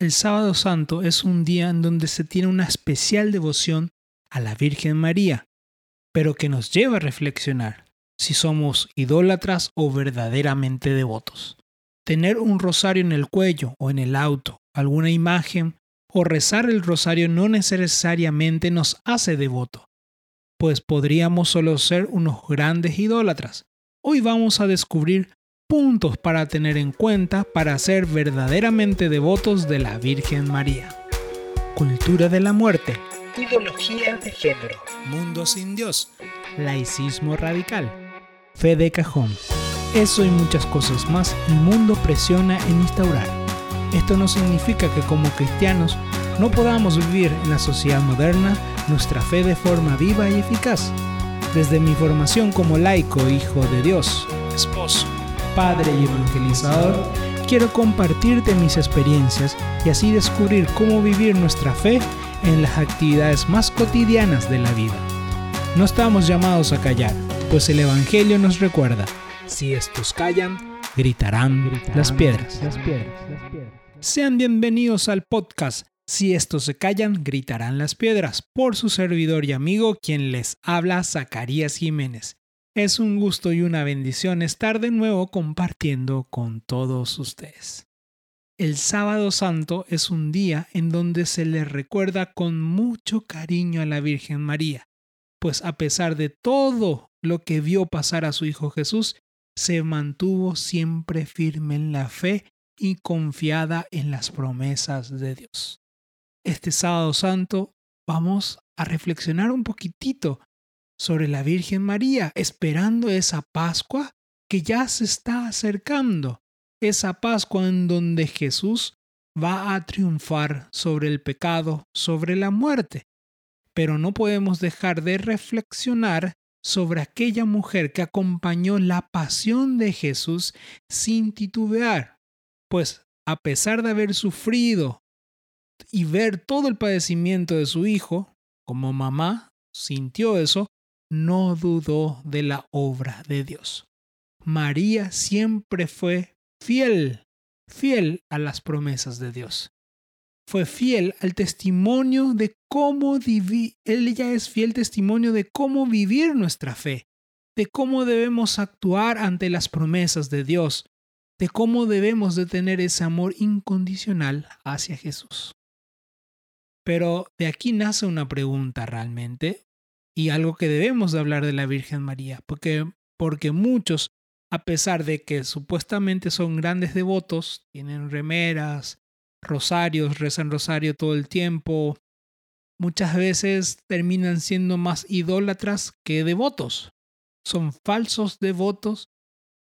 El sábado santo es un día en donde se tiene una especial devoción a la Virgen María, pero que nos lleva a reflexionar si somos idólatras o verdaderamente devotos. Tener un rosario en el cuello o en el auto, alguna imagen o rezar el rosario no necesariamente nos hace devoto, pues podríamos solo ser unos grandes idólatras. Hoy vamos a descubrir puntos para tener en cuenta para ser verdaderamente devotos de la Virgen María. Cultura de la muerte. Ideología de género. Mundo sin Dios. Laicismo radical. Fe de cajón. Eso y muchas cosas más el mundo presiona en instaurar. Esto no significa que como cristianos no podamos vivir en la sociedad moderna nuestra fe de forma viva y eficaz. Desde mi formación como laico, hijo de Dios, esposo, padre y evangelizador, quiero compartirte mis experiencias y así descubrir cómo vivir nuestra fe en las actividades más cotidianas de la vida. No estamos llamados a callar, pues el Evangelio nos recuerda, si estos callan, gritarán, las, piedras. las piedras. Sean bienvenidos al podcast. Si estos se callan, gritarán las piedras. Por su servidor y amigo, quien les habla, Zacarías Jiménez. Es un gusto y una bendición estar de nuevo compartiendo con todos ustedes. El sábado santo es un día en donde se le recuerda con mucho cariño a la Virgen María, pues a pesar de todo lo que vio pasar a su Hijo Jesús, se mantuvo siempre firme en la fe y confiada en las promesas de Dios. Este sábado santo vamos a reflexionar un poquitito sobre la Virgen María, esperando esa Pascua que ya se está acercando, esa Pascua en donde Jesús va a triunfar sobre el pecado, sobre la muerte. Pero no podemos dejar de reflexionar sobre aquella mujer que acompañó la pasión de Jesús sin titubear, pues a pesar de haber sufrido y ver todo el padecimiento de su hijo, como mamá sintió eso, no dudó de la obra de Dios. María siempre fue fiel, fiel a las promesas de Dios fue fiel al testimonio de cómo vivir, ella es fiel testimonio de cómo vivir nuestra fe, de cómo debemos actuar ante las promesas de Dios, de cómo debemos de tener ese amor incondicional hacia Jesús. Pero de aquí nace una pregunta realmente y algo que debemos de hablar de la Virgen María, porque, porque muchos, a pesar de que supuestamente son grandes devotos, tienen remeras, rosarios, rezan rosario todo el tiempo, muchas veces terminan siendo más idólatras que devotos. Son falsos devotos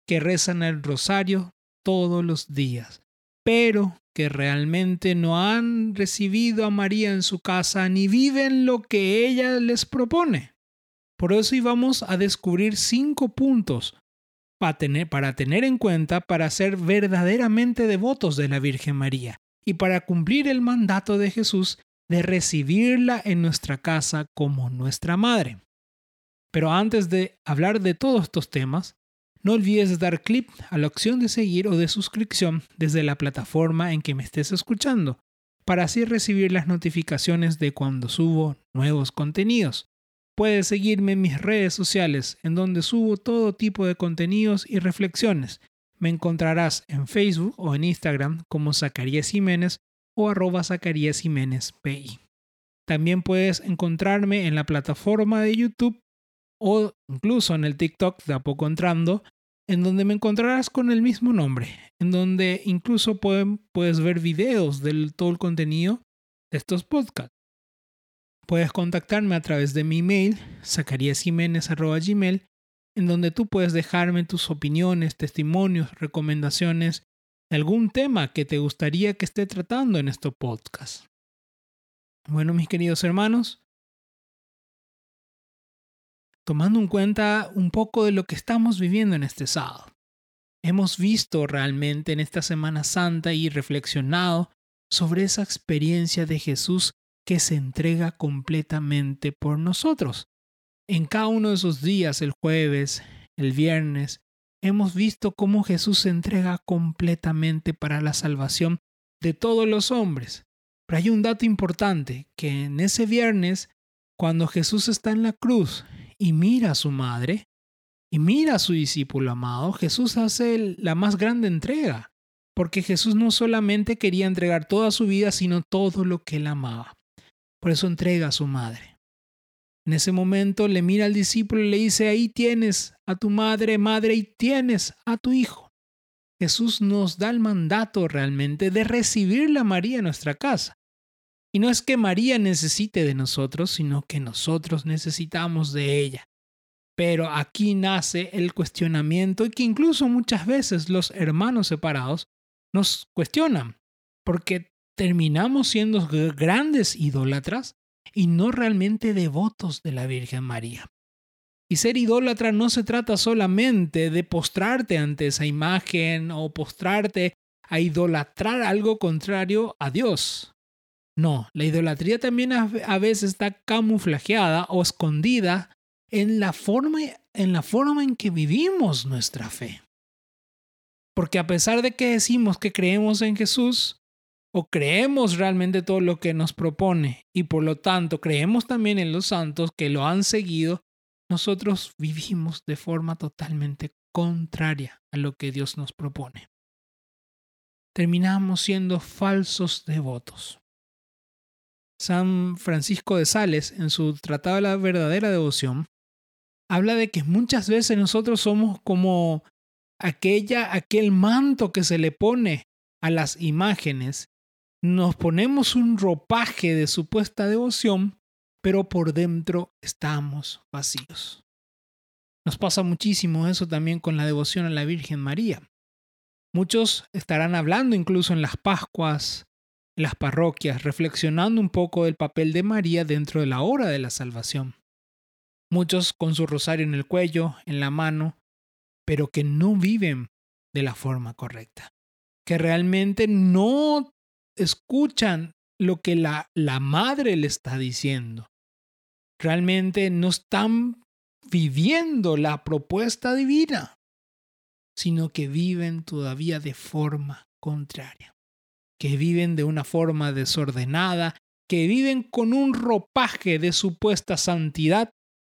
que rezan el rosario todos los días, pero que realmente no han recibido a María en su casa ni viven lo que ella les propone. Por eso íbamos a descubrir cinco puntos para tener, para tener en cuenta para ser verdaderamente devotos de la Virgen María y para cumplir el mandato de Jesús de recibirla en nuestra casa como nuestra madre. Pero antes de hablar de todos estos temas, no olvides dar clic a la opción de seguir o de suscripción desde la plataforma en que me estés escuchando, para así recibir las notificaciones de cuando subo nuevos contenidos. Puedes seguirme en mis redes sociales, en donde subo todo tipo de contenidos y reflexiones, me encontrarás en Facebook o en Instagram como Zacarías Jiménez o arroba Zacarías Jiménez PI. También puedes encontrarme en la plataforma de YouTube o incluso en el TikTok de A Poco Entrando, en donde me encontrarás con el mismo nombre, en donde incluso puedes ver videos de todo el contenido de estos podcasts. Puedes contactarme a través de mi email, zacariasjiménez.gmail en donde tú puedes dejarme tus opiniones, testimonios, recomendaciones de algún tema que te gustaría que esté tratando en este podcast. Bueno, mis queridos hermanos, tomando en cuenta un poco de lo que estamos viviendo en este sábado, hemos visto realmente en esta Semana Santa y reflexionado sobre esa experiencia de Jesús que se entrega completamente por nosotros. En cada uno de esos días, el jueves, el viernes, hemos visto cómo Jesús se entrega completamente para la salvación de todos los hombres. Pero hay un dato importante, que en ese viernes, cuando Jesús está en la cruz y mira a su madre, y mira a su discípulo amado, Jesús hace la más grande entrega, porque Jesús no solamente quería entregar toda su vida, sino todo lo que él amaba. Por eso entrega a su madre. En ese momento le mira al discípulo y le dice, ahí tienes a tu madre, madre, y tienes a tu hijo. Jesús nos da el mandato realmente de recibir a María en nuestra casa. Y no es que María necesite de nosotros, sino que nosotros necesitamos de ella. Pero aquí nace el cuestionamiento y que incluso muchas veces los hermanos separados nos cuestionan, porque terminamos siendo grandes idólatras y no realmente devotos de la Virgen María. Y ser idólatra no se trata solamente de postrarte ante esa imagen o postrarte a idolatrar algo contrario a Dios. No, la idolatría también a veces está camuflajeada o escondida en la forma en la forma en que vivimos nuestra fe. Porque a pesar de que decimos que creemos en Jesús, o creemos realmente todo lo que nos propone, y por lo tanto creemos también en los santos que lo han seguido, nosotros vivimos de forma totalmente contraria a lo que Dios nos propone. Terminamos siendo falsos devotos. San Francisco de Sales, en su Tratado de la Verdadera Devoción, habla de que muchas veces nosotros somos como aquella, aquel manto que se le pone a las imágenes. Nos ponemos un ropaje de supuesta devoción, pero por dentro estamos vacíos. Nos pasa muchísimo eso también con la devoción a la Virgen María. Muchos estarán hablando incluso en las Pascuas, las parroquias, reflexionando un poco del papel de María dentro de la hora de la salvación. Muchos con su rosario en el cuello, en la mano, pero que no viven de la forma correcta, que realmente no escuchan lo que la, la madre le está diciendo. Realmente no están viviendo la propuesta divina, sino que viven todavía de forma contraria, que viven de una forma desordenada, que viven con un ropaje de supuesta santidad,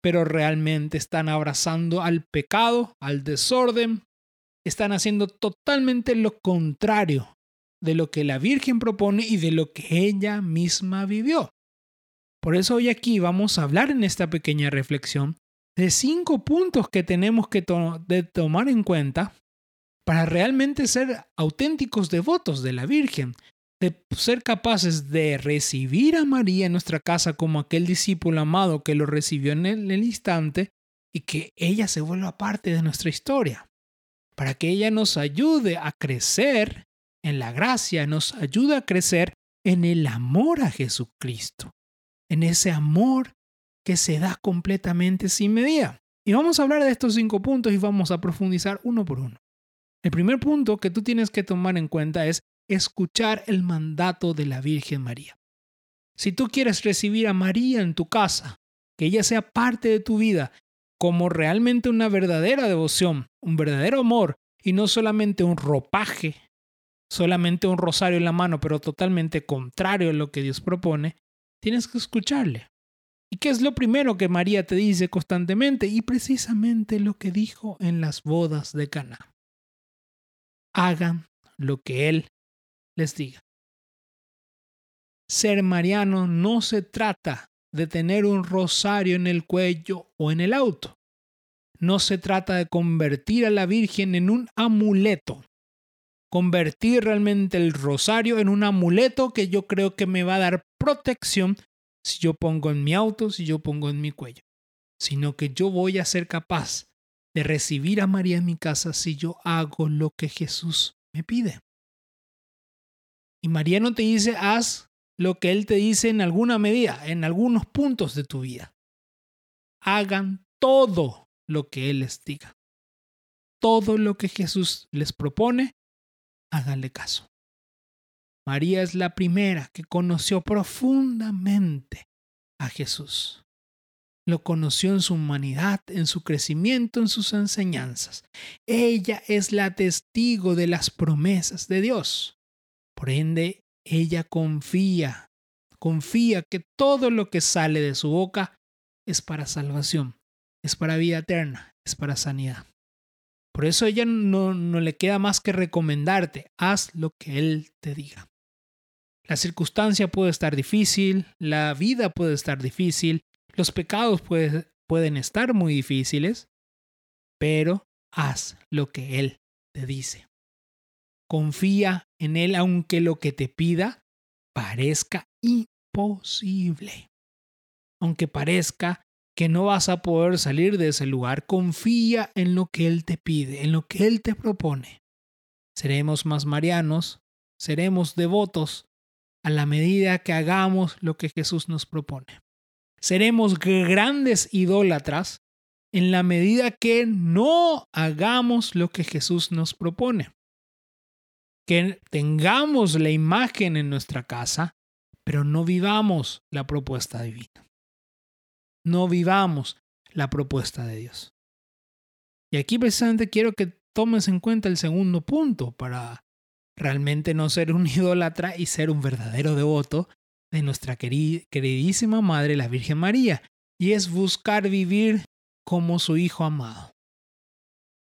pero realmente están abrazando al pecado, al desorden, están haciendo totalmente lo contrario de lo que la Virgen propone y de lo que ella misma vivió. Por eso hoy aquí vamos a hablar en esta pequeña reflexión de cinco puntos que tenemos que tomar en cuenta para realmente ser auténticos devotos de la Virgen, de ser capaces de recibir a María en nuestra casa como aquel discípulo amado que lo recibió en el, instante y que ella se vuelva parte de nuestra historia, para que ella nos ayude a crecer en la gracia, nos ayude a crecer en el amor a Jesucristo, en ese amor que se da completamente sin medida. Y vamos a hablar de estos cinco puntos y vamos a profundizar uno por uno. El primer punto que tú tienes que tomar en cuenta es escuchar el mandato de la Virgen María. Si tú quieres recibir a María en tu casa, que ella sea parte de tu vida, como realmente una verdadera devoción, un verdadero amor, y no solamente un ropaje, solamente un rosario en la mano, pero totalmente contrario a lo que Dios propone, tienes que escucharle. ¿Y qué es lo primero que María te dice constantemente? Y precisamente lo que dijo en las bodas de Cana. Hagan lo que Él les diga. Ser mariano no se trata de tener un rosario en el cuello o en el auto. No se trata de convertir a la Virgen en un amuleto. Convertir realmente el rosario en un amuleto que yo creo que me va a dar protección si yo pongo en mi auto, si yo pongo en mi cuello. Sino que yo voy a ser capaz de recibir a María en mi casa si yo hago lo que Jesús me pide. Y María no te dice, haz lo que Él te dice en alguna medida, en algunos puntos de tu vida. Hagan todo lo que Él les diga. Todo lo que Jesús les propone, háganle caso. María es la primera que conoció profundamente a Jesús. Lo conoció en su humanidad, en su crecimiento, en sus enseñanzas. Ella es la testigo de las promesas de Dios. Por ende, ella confía, confía que todo lo que sale de su boca es para salvación, es para vida eterna, es para sanidad. Por eso ella no, no le queda más que recomendarte, haz lo que Él te diga. La circunstancia puede estar difícil, la vida puede estar difícil, los pecados pueden estar muy difíciles, pero haz lo que Él te dice. Confía en Él aunque lo que te pida parezca imposible. Aunque parezca que no vas a poder salir de ese lugar, confía en lo que Él te pide, en lo que Él te propone. Seremos más marianos, seremos devotos a la medida que hagamos lo que Jesús nos propone. Seremos grandes idólatras en la medida que no hagamos lo que Jesús nos propone. Que tengamos la imagen en nuestra casa, pero no vivamos la propuesta divina. No vivamos la propuesta de Dios. Y aquí precisamente quiero que tomes en cuenta el segundo punto para realmente no ser un idólatra y ser un verdadero devoto de nuestra queridísima Madre, la Virgen María, y es buscar vivir como su Hijo amado.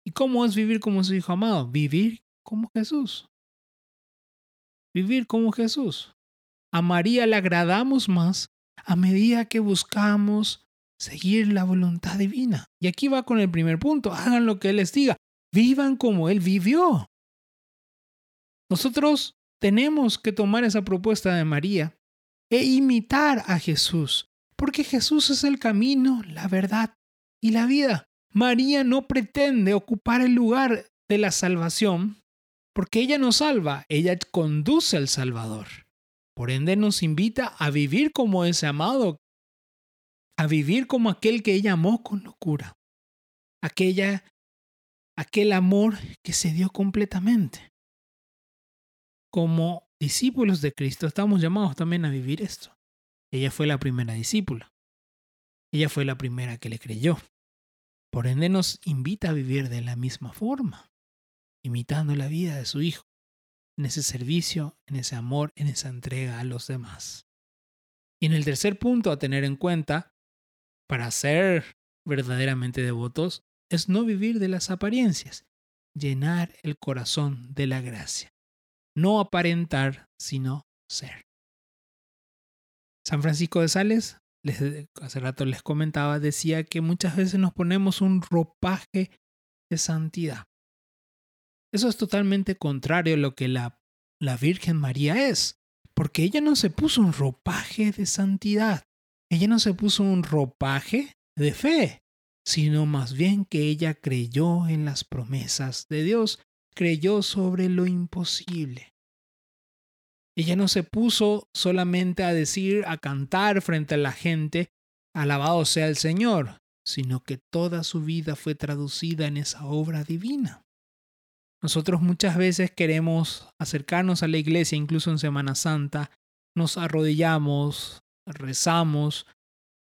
¿Y cómo es vivir como su Hijo amado? Vivir como Jesús. Vivir como Jesús. A María le agradamos más a medida que buscamos seguir la voluntad divina. Y aquí va con el primer punto. Hagan lo que Él les diga. Vivan como Él vivió. Nosotros tenemos que tomar esa propuesta de María e imitar a Jesús, porque Jesús es el camino, la verdad y la vida. María no pretende ocupar el lugar de la salvación porque ella nos salva, ella conduce al Salvador. Por ende nos invita a vivir como ese amado, a vivir como aquel que ella amó con locura, aquella, aquel amor que se dio completamente. Como discípulos de Cristo estamos llamados también a vivir esto. Ella fue la primera discípula. Ella fue la primera que le creyó. Por ende nos invita a vivir de la misma forma, imitando la vida de su Hijo, en ese servicio, en ese amor, en esa entrega a los demás. Y en el tercer punto a tener en cuenta, para ser verdaderamente devotos, es no vivir de las apariencias, llenar el corazón de la gracia. No aparentar, sino ser. San Francisco de Sales hace rato les comentaba, decía que muchas veces nos ponemos un ropaje de santidad. Eso es totalmente contrario a lo que la, la Virgen María es, porque ella no se puso un ropaje de santidad, ella no se puso un ropaje de fe, sino más bien que ella creyó en las promesas de Dios, creyó sobre lo imposible. Ella no se puso solamente a decir, a cantar frente a la gente, alabado sea el Señor, sino que toda su vida fue traducida en esa obra divina. Nosotros muchas veces queremos acercarnos a la iglesia, incluso en Semana Santa, nos arrodillamos, rezamos,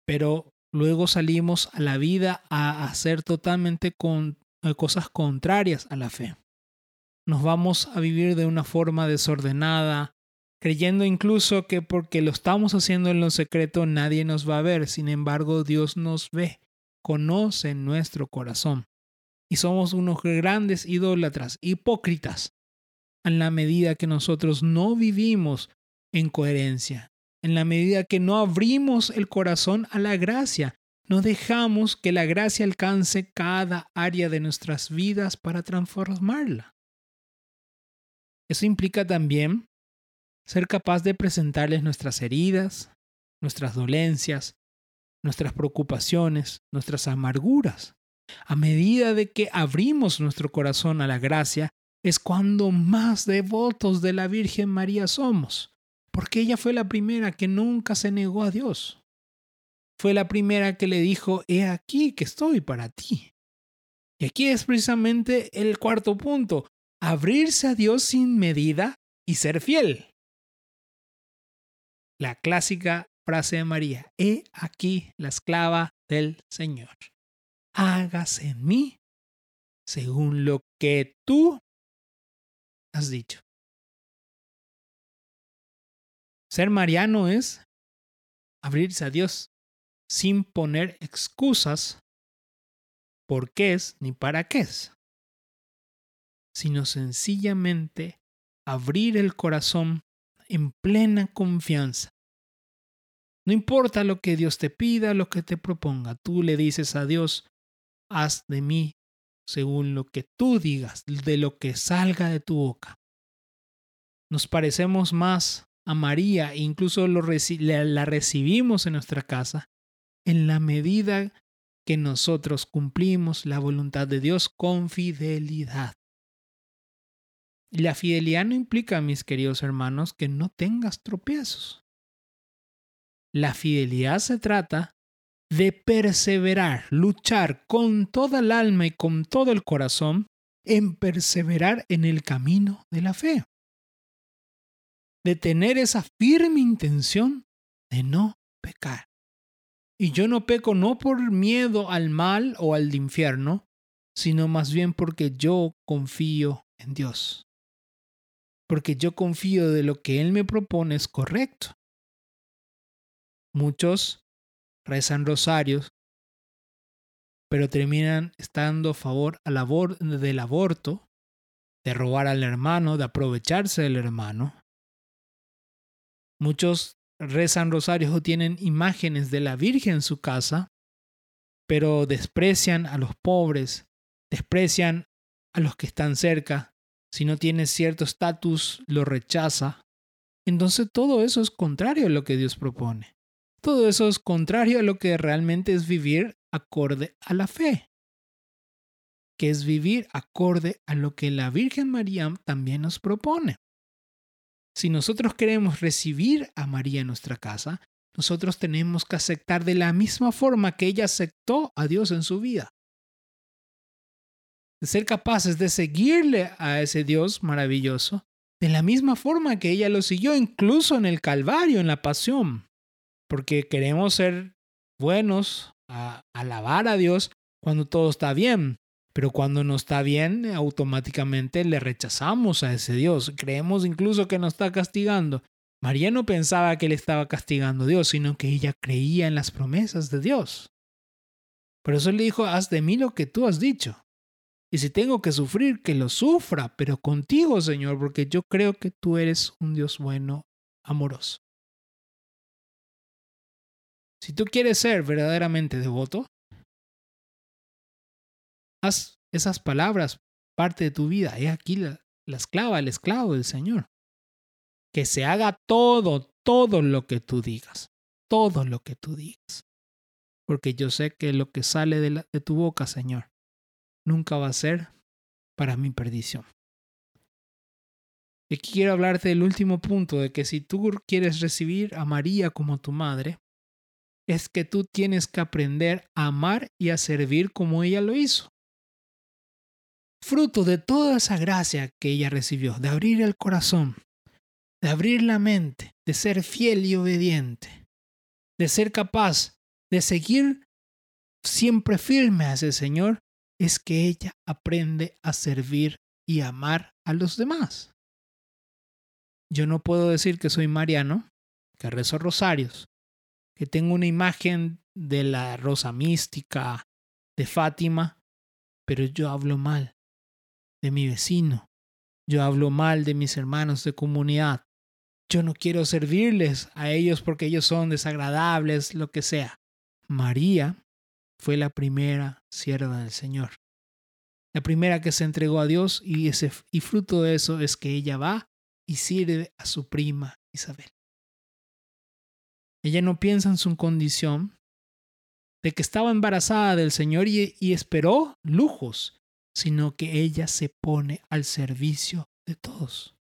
pero luego salimos a la vida a hacer totalmente eh, cosas contrarias a la fe. Nos vamos a vivir de una forma desordenada, creyendo incluso que porque lo estamos haciendo en lo secreto nadie nos va a ver, sin embargo Dios nos ve, conoce nuestro corazón. Y somos unos grandes idólatras, hipócritas, en la medida que nosotros no vivimos en coherencia, en la medida que no abrimos el corazón a la gracia, no dejamos que la gracia alcance cada área de nuestras vidas para transformarla. Eso implica también ser capaz de presentarles nuestras heridas, nuestras dolencias, nuestras preocupaciones, nuestras amarguras. A medida de que abrimos nuestro corazón a la gracia, es cuando más devotos de la Virgen María somos, porque ella fue la primera que nunca se negó a Dios. Fue la primera que le dijo, he aquí que estoy para ti. Y aquí es precisamente el cuarto punto, abrirse a Dios sin medida y ser fiel la clásica frase de María, he aquí la esclava del Señor. Hágase en mí según lo que tú has dicho. Ser mariano es abrirse a Dios sin poner excusas por qué es ni para qué es, sino sencillamente abrir el corazón en plena confianza. No importa lo que Dios te pida, lo que te proponga, tú le dices a Dios, haz de mí según lo que tú digas, de lo que salga de tu boca. Nos parecemos más a María, incluso lo la recibimos en nuestra casa, en la medida que nosotros cumplimos la voluntad de Dios con fidelidad. La fidelidad no implica, mis queridos hermanos, que no tengas tropiezos. La fidelidad se trata de perseverar, luchar con toda el alma y con todo el corazón en perseverar en el camino de la fe. De tener esa firme intención de no pecar. Y yo no peco no por miedo al mal o al infierno, sino más bien porque yo confío en Dios. Porque yo confío de lo que Él me propone es correcto. Muchos rezan rosarios, pero terminan estando a favor del aborto, de robar al hermano, de aprovecharse del hermano. Muchos rezan rosarios o tienen imágenes de la Virgen en su casa, pero desprecian a los pobres, desprecian a los que están cerca. Si no tiene cierto estatus, lo rechaza. Entonces todo eso es contrario a lo que Dios propone. Todo eso es contrario a lo que realmente es vivir acorde a la fe, que es vivir acorde a lo que la Virgen María también nos propone. Si nosotros queremos recibir a María en nuestra casa, nosotros tenemos que aceptar de la misma forma que ella aceptó a Dios en su vida. De ser capaces de seguirle a ese Dios maravilloso, de la misma forma que ella lo siguió incluso en el Calvario, en la pasión porque queremos ser buenos, a alabar a Dios cuando todo está bien, pero cuando no está bien, automáticamente le rechazamos a ese Dios. Creemos incluso que nos está castigando. María no pensaba que le estaba castigando a Dios, sino que ella creía en las promesas de Dios. Por eso le dijo, haz de mí lo que tú has dicho. Y si tengo que sufrir, que lo sufra, pero contigo, Señor, porque yo creo que tú eres un Dios bueno, amoroso. Si tú quieres ser verdaderamente devoto, haz esas palabras parte de tu vida. He aquí la, la esclava, el esclavo del Señor. Que se haga todo, todo lo que tú digas. Todo lo que tú digas. Porque yo sé que lo que sale de tu boca, Señor, nunca va a ser para mi perdición. Y aquí quiero hablarte del último punto, de que si tú quieres recibir a María como tu madre, es que tú tienes que aprender a amar y a servir como ella lo hizo. Fruto de toda esa gracia que ella recibió, de abrir el corazón, de abrir la mente, de ser fiel y obediente, de ser capaz de seguir siempre firme a ese Señor, es que ella aprende a servir y amar a los demás. Yo no puedo decir que soy mariano, que rezo rosarios, que tengo una imagen de la rosa mística, de Fátima, pero yo hablo mal de mi vecino, yo hablo mal de mis hermanos de comunidad, yo no quiero servirles a ellos porque ellos son desagradables, lo que sea. María fue la primera sierva del Señor, la primera que se entregó a Dios y, y fruto de eso es que ella va y sirve a su prima Isabel. Ella no piensa en su condición de que estaba embarazada del Señor y, esperó lujos, sino que ella se pone al servicio de todos.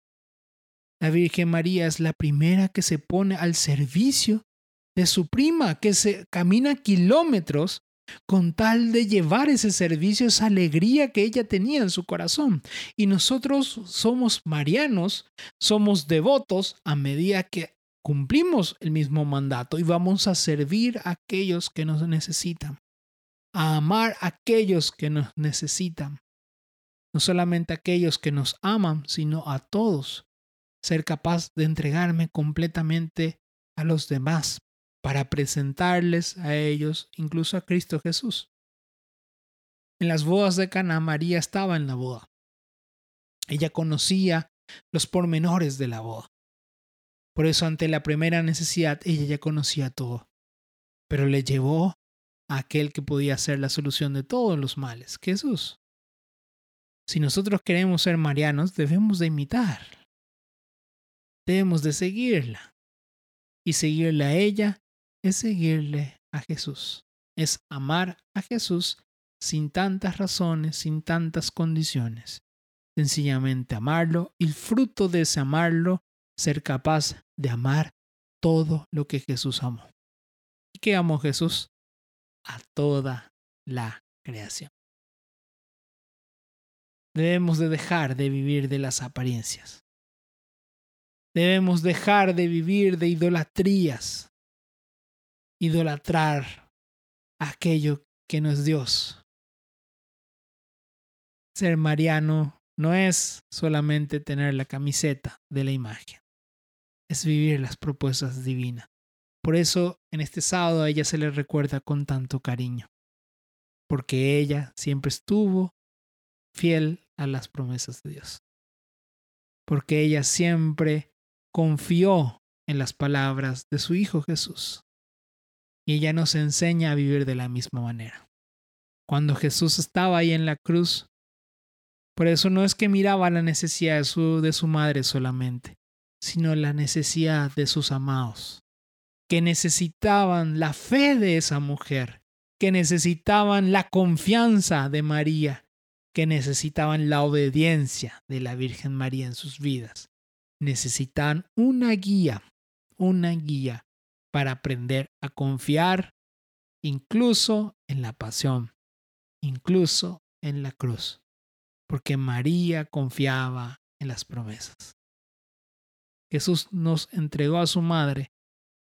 La Virgen María es la primera que se pone al servicio de su prima, que se camina kilómetros con tal de llevar ese servicio, esa alegría que ella tenía en su corazón. Y nosotros somos marianos, somos devotos a medida que cumplimos el mismo mandato y vamos a servir a aquellos que nos necesitan, a amar a aquellos que nos necesitan, no solamente a aquellos que nos aman, sino a todos, ser capaz de entregarme completamente a los demás para presentarles a ellos, incluso a Cristo Jesús. En las bodas de Cana, María estaba en la boda. Ella conocía los pormenores de la boda. Por eso ante la primera necesidad ella ya conocía todo. Pero le llevó a aquel que podía ser la solución de todos los males, Jesús. Si nosotros queremos ser marianos, debemos de imitar. Debemos de seguirla. Y seguirle a ella es seguirle a Jesús. Es amar a Jesús sin tantas razones, sin tantas condiciones. Sencillamente amarlo y el fruto de ese amarlo, ser capaz de amar todo lo que Jesús amó. ¿Y qué amó Jesús? A toda la creación. Debemos de dejar de vivir de las apariencias. Debemos dejar de vivir de idolatrías. Idolatrar aquello que no es Dios. Ser mariano no es solamente tener la camiseta de la imagen, es vivir las propuestas divinas. Por eso en este sábado a ella se le recuerda con tanto cariño, porque ella siempre estuvo fiel a las promesas de Dios. Porque ella siempre confió en las palabras de su Hijo Jesús. Y ella nos enseña a vivir de la misma manera. Cuando Jesús estaba ahí en la cruz, por eso no es que miraba la necesidad de su, de su madre solamente, sino la necesidad de sus amados, que necesitaban la fe de esa mujer, que necesitaban la confianza de María, que necesitaban la obediencia de la Virgen María en sus vidas. Necesitaban una guía, una guía para aprender a confiar incluso en la pasión, incluso en la cruz, porque María confiaba en las promesas. Jesús nos entregó a su madre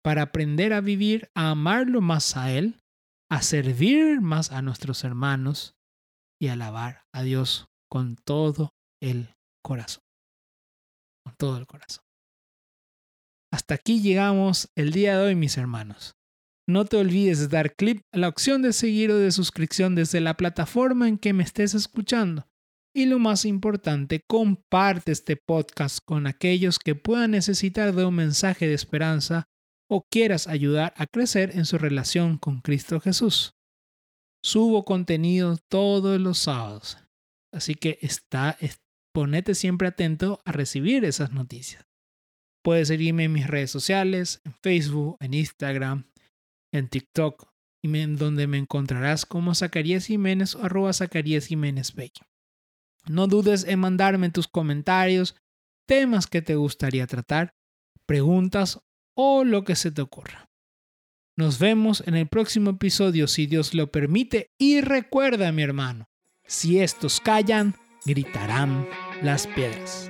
para aprender a vivir, a amarlo más a Él, a servir más a nuestros hermanos y alabar a Dios con todo el corazón. Con todo el corazón. Hasta aquí llegamos el día de hoy, mis hermanos. No te olvides de dar clic a la opción de seguir o de suscripción desde la plataforma en que me estés escuchando. Y lo más importante, comparte este podcast con aquellos que puedan necesitar de un mensaje de esperanza o quieras ayudar a crecer en su relación con Cristo Jesús. Subo contenido todos los sábados. Así que está, ponete siempre atento a recibir esas noticias. Puedes seguirme en mis redes sociales, en Facebook, en Instagram, en TikTok, y en donde me encontrarás como Zacarías Jiménez o arroba Zacarías Jiménez No dudes en mandarme tus comentarios, temas que te gustaría tratar, preguntas o lo que se te ocurra. Nos vemos en el próximo episodio si Dios lo permite y recuerda mi hermano, si estos callan, gritarán las piedras.